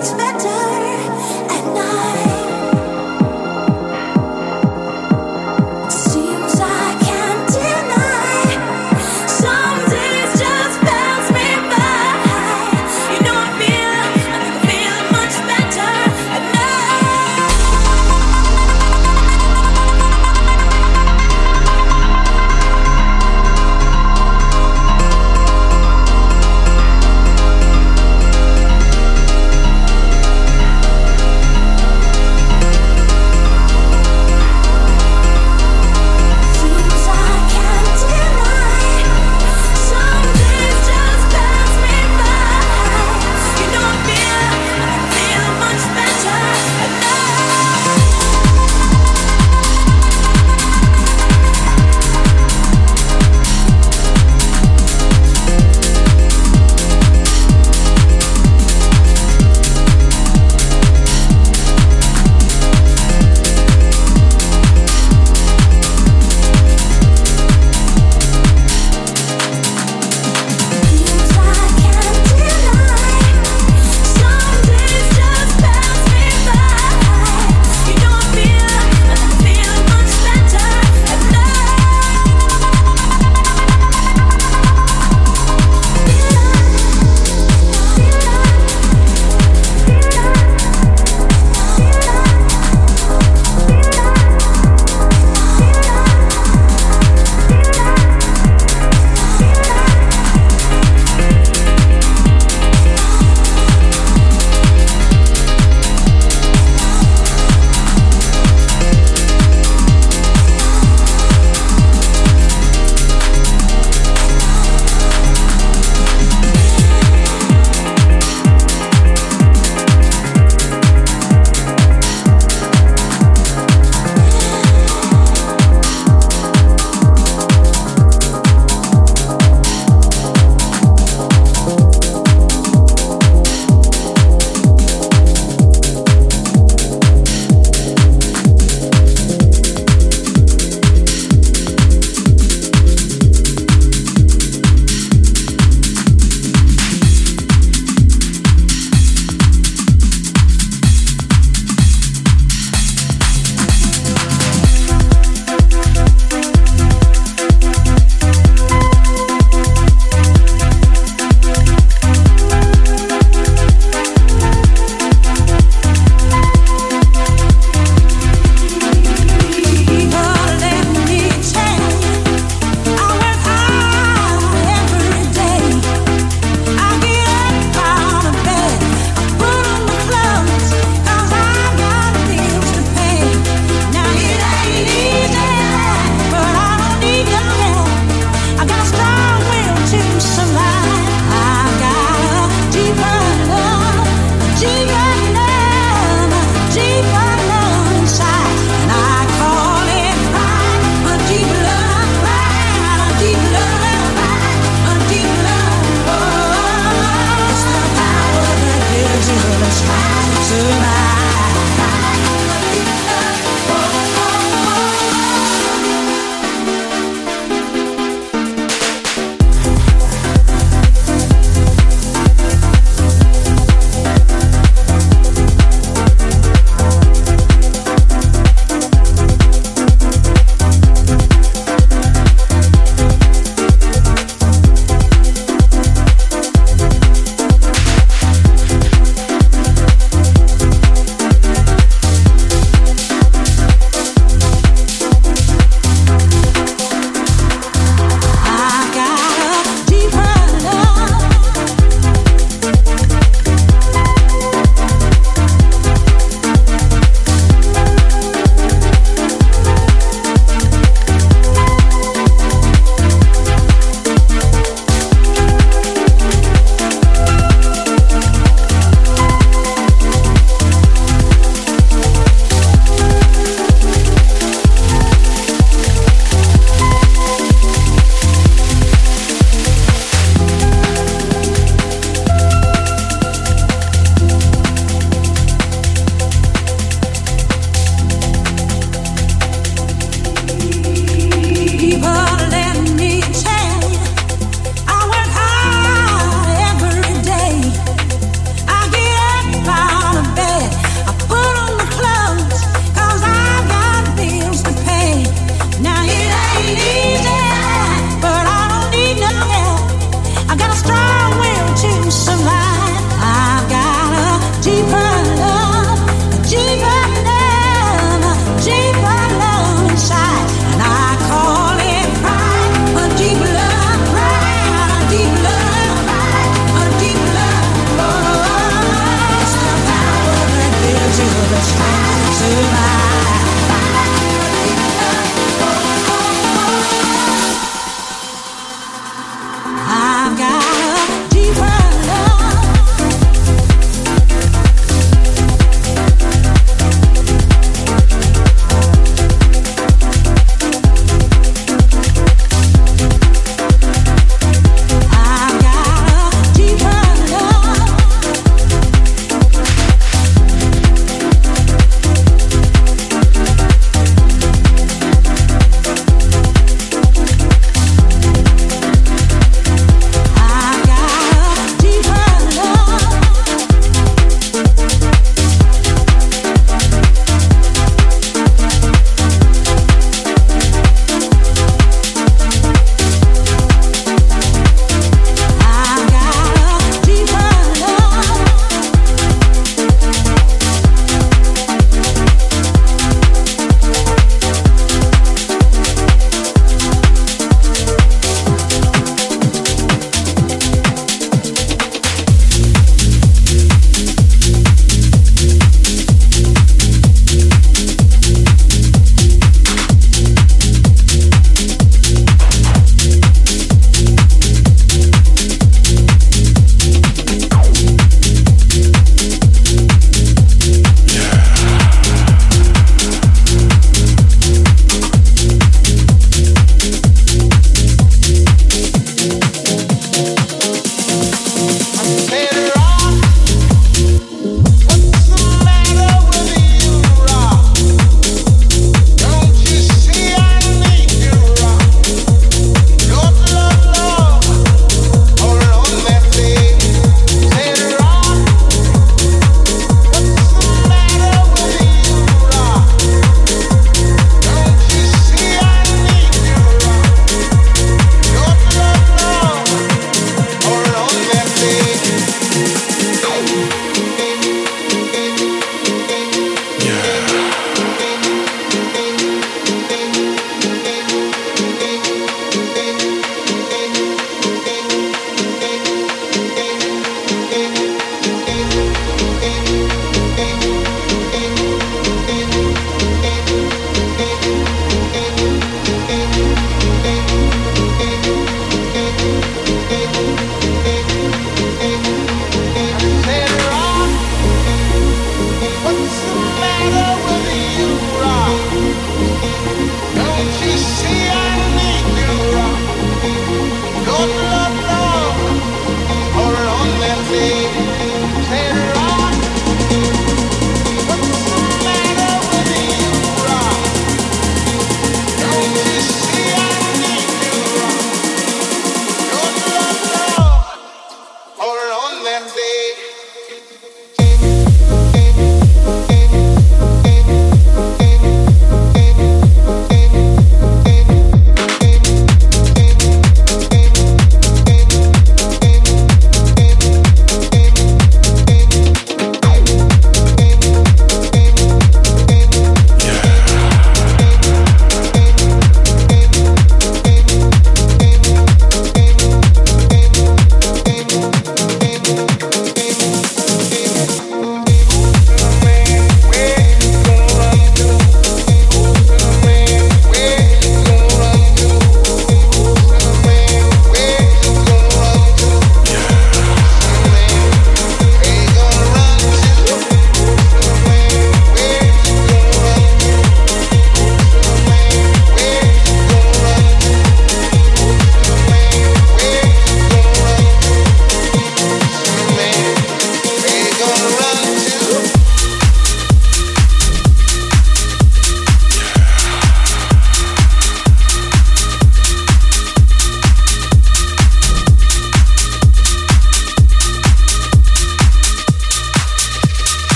much better.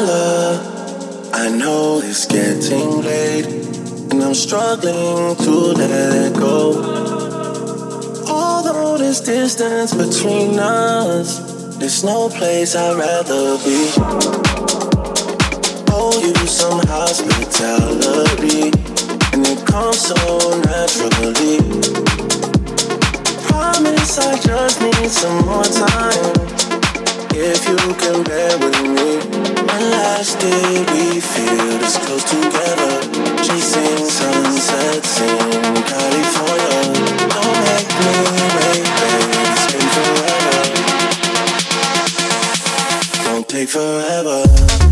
love. I know it's getting late, and I'm struggling to let go. Although there's distance between us, there's no place I'd rather be. Owe you some hospitality, and it comes so naturally. Promise I just need some more time. If you can bear with me, when last day we feel this close together? Chasing sunsets in California. Don't make me wait, baby. It's been forever. Don't take forever.